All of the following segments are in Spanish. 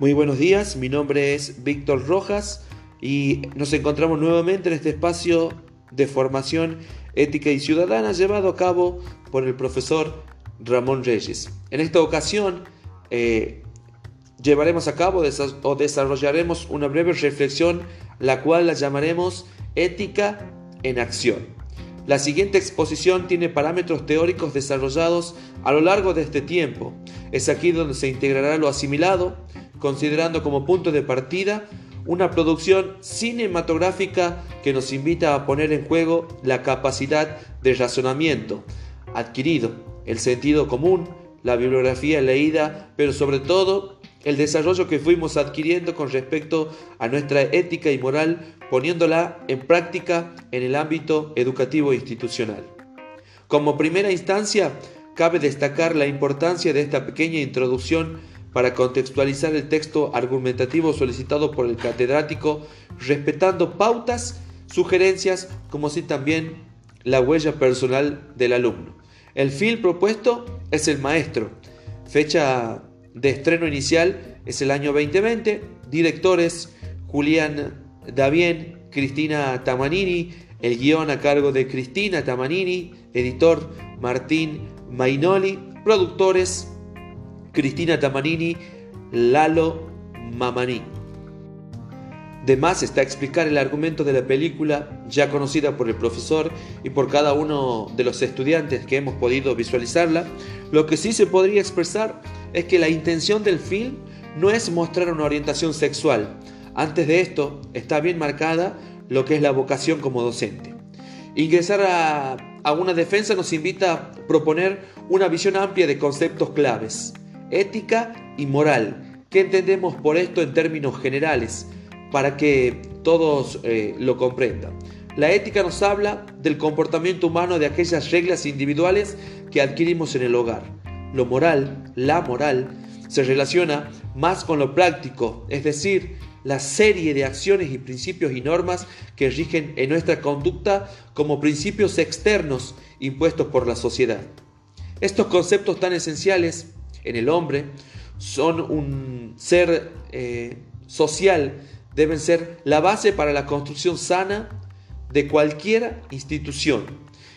Muy buenos días, mi nombre es Víctor Rojas y nos encontramos nuevamente en este espacio de formación ética y ciudadana llevado a cabo por el profesor Ramón Reyes. En esta ocasión eh, llevaremos a cabo o desarrollaremos una breve reflexión, la cual la llamaremos ética en acción. La siguiente exposición tiene parámetros teóricos desarrollados a lo largo de este tiempo. Es aquí donde se integrará lo asimilado, considerando como punto de partida una producción cinematográfica que nos invita a poner en juego la capacidad de razonamiento adquirido, el sentido común, la bibliografía leída, pero sobre todo el desarrollo que fuimos adquiriendo con respecto a nuestra ética y moral, poniéndola en práctica en el ámbito educativo e institucional. Como primera instancia, cabe destacar la importancia de esta pequeña introducción para contextualizar el texto argumentativo solicitado por el catedrático, respetando pautas, sugerencias, como si también la huella personal del alumno. El film propuesto es el maestro. Fecha de estreno inicial es el año 2020. Directores Julián Davien, Cristina Tamanini, el guion a cargo de Cristina Tamanini, editor Martín Mainoli, productores Cristina Tamanini, Lalo Mamani. De más está explicar el argumento de la película, ya conocida por el profesor y por cada uno de los estudiantes que hemos podido visualizarla. Lo que sí se podría expresar es que la intención del film no es mostrar una orientación sexual. Antes de esto está bien marcada lo que es la vocación como docente. Ingresar a, una defensa nos invita a proponer una visión amplia de conceptos claves ética y moral. ¿Qué entendemos por esto en términos generales? Para que todos eh, lo comprendan. La ética nos habla del comportamiento humano de aquellas reglas individuales que adquirimos en el hogar. Lo moral, la moral, se relaciona más con lo práctico, es decir, la serie de acciones y principios y normas que rigen en nuestra conducta como principios externos impuestos por la sociedad. Estos conceptos tan esenciales en el hombre, son un ser eh, social, deben ser la base para la construcción sana de cualquier institución.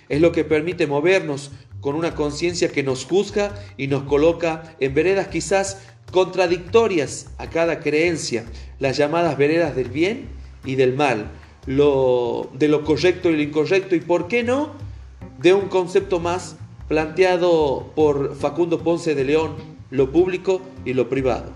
Es lo que permite movernos con una conciencia que nos juzga y nos coloca en veredas quizás contradictorias a cada creencia, las llamadas veredas del bien y del mal, lo, de lo correcto y lo incorrecto, y por qué no, de un concepto más planteado por Facundo Ponce de León, lo público y lo privado.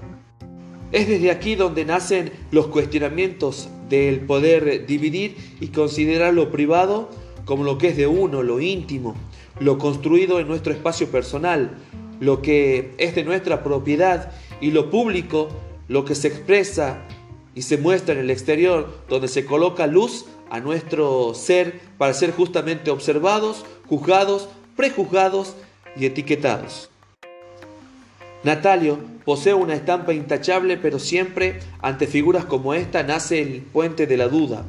Es desde aquí donde nacen los cuestionamientos del poder dividir y considerar lo privado como lo que es de uno, lo íntimo, lo construido en nuestro espacio personal, lo que es de nuestra propiedad y lo público, lo que se expresa y se muestra en el exterior, donde se coloca luz a nuestro ser para ser justamente observados, juzgados prejuzgados y etiquetados. Natalio posee una estampa intachable, pero siempre ante figuras como esta nace el puente de la duda.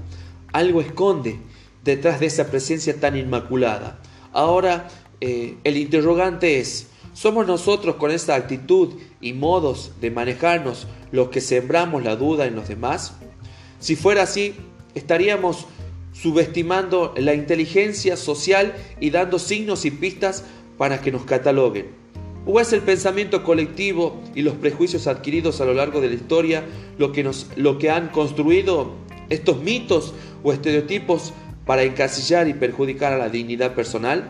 Algo esconde detrás de esa presencia tan inmaculada. Ahora eh, el interrogante es, ¿somos nosotros con esa actitud y modos de manejarnos los que sembramos la duda en los demás? Si fuera así, estaríamos subestimando la inteligencia social y dando signos y pistas para que nos cataloguen. ¿O es el pensamiento colectivo y los prejuicios adquiridos a lo largo de la historia lo que, nos, lo que han construido estos mitos o estereotipos para encasillar y perjudicar a la dignidad personal?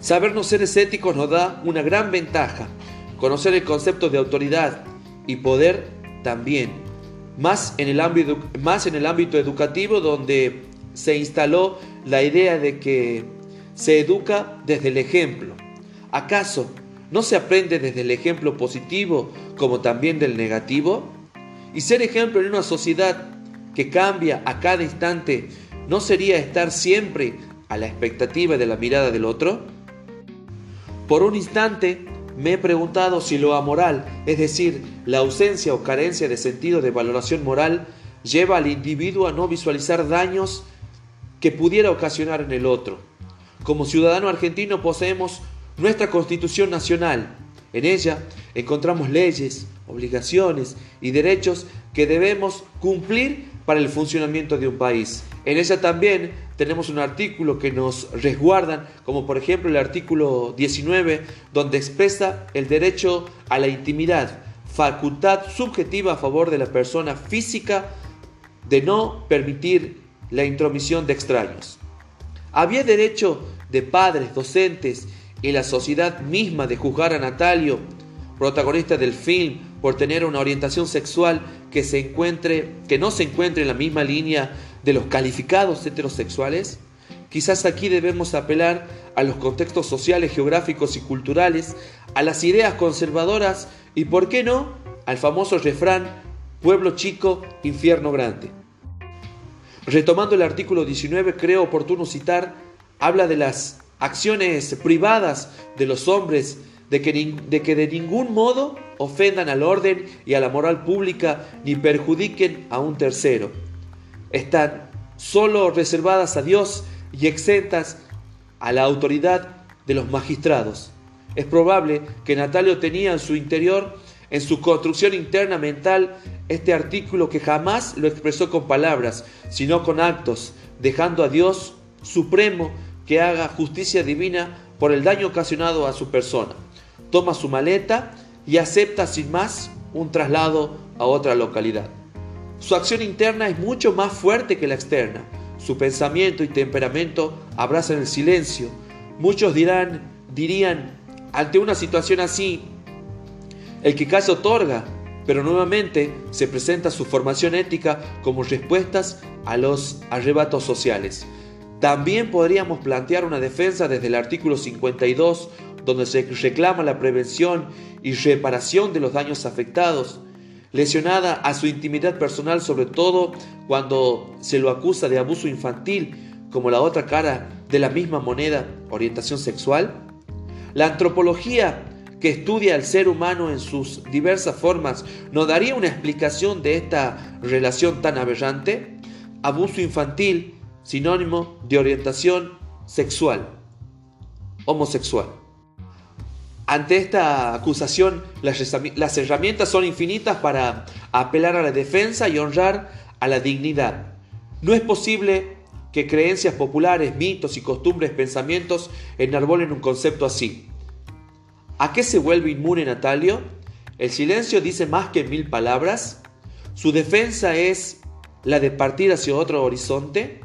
Sabernos seres éticos nos da una gran ventaja. Conocer el concepto de autoridad y poder también más en el ámbito, más en el ámbito educativo donde se instaló la idea de que se educa desde el ejemplo. ¿Acaso no se aprende desde el ejemplo positivo como también del negativo? Y ser ejemplo en una sociedad que cambia a cada instante, ¿no sería estar siempre a la expectativa de la mirada del otro? Por un instante me he preguntado si lo amoral, es decir, la ausencia o carencia de sentido de valoración moral, lleva al individuo a no visualizar daños que pudiera ocasionar en el otro. Como ciudadano argentino poseemos nuestra constitución nacional. En ella encontramos leyes, obligaciones y derechos que debemos cumplir para el funcionamiento de un país. En ella también tenemos un artículo que nos resguardan, como por ejemplo el artículo 19, donde expresa el derecho a la intimidad, facultad subjetiva a favor de la persona física de no permitir la intromisión de extraños. Había derecho de padres, docentes y la sociedad misma de juzgar a Natalio, protagonista del film, por tener una orientación sexual que, se encuentre, que no se encuentre en la misma línea de los calificados heterosexuales? Quizás aquí debemos apelar a los contextos sociales, geográficos y culturales, a las ideas conservadoras y, ¿por qué no?, al famoso refrán, pueblo chico, infierno grande. Retomando el artículo 19, creo oportuno citar, habla de las acciones privadas de los hombres, de que, de que de ningún modo ofendan al orden y a la moral pública ni perjudiquen a un tercero. Están solo reservadas a Dios y exentas a la autoridad de los magistrados. Es probable que Natalio tenía en su interior, en su construcción interna mental, este artículo que jamás lo expresó con palabras, sino con actos, dejando a Dios supremo que haga justicia divina por el daño ocasionado a su persona. Toma su maleta y acepta sin más un traslado a otra localidad. Su acción interna es mucho más fuerte que la externa. Su pensamiento y temperamento abrazan el silencio. Muchos dirán, dirían, ante una situación así, el que casi otorga, pero nuevamente se presenta su formación ética como respuestas a los arrebatos sociales. También podríamos plantear una defensa desde el artículo 52, donde se reclama la prevención y reparación de los daños afectados, lesionada a su intimidad personal, sobre todo cuando se lo acusa de abuso infantil, como la otra cara de la misma moneda, orientación sexual. La antropología que estudia al ser humano en sus diversas formas nos daría una explicación de esta relación tan aberrante. Abuso infantil, sinónimo de orientación sexual, homosexual. Ante esta acusación, las herramientas son infinitas para apelar a la defensa y honrar a la dignidad. No es posible que creencias populares, mitos y costumbres, pensamientos enarbolen un concepto así. ¿A qué se vuelve inmune Natalio? El silencio dice más que mil palabras. Su defensa es la de partir hacia otro horizonte.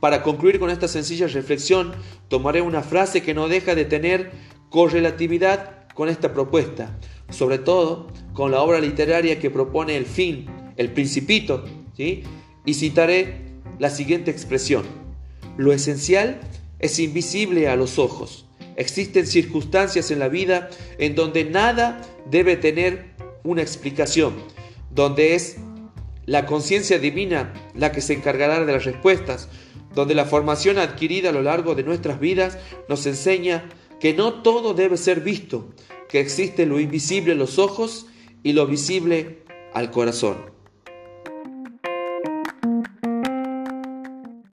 Para concluir con esta sencilla reflexión, tomaré una frase que no deja de tener correlatividad con esta propuesta, sobre todo con la obra literaria que propone el fin, el principito, ¿sí? y citaré la siguiente expresión. Lo esencial es invisible a los ojos Existen circunstancias en la vida en donde nada debe tener una explicación, donde es la conciencia divina la que se encargará de las respuestas, donde la formación adquirida a lo largo de nuestras vidas nos enseña que no todo debe ser visto, que existe lo invisible a los ojos y lo visible al corazón.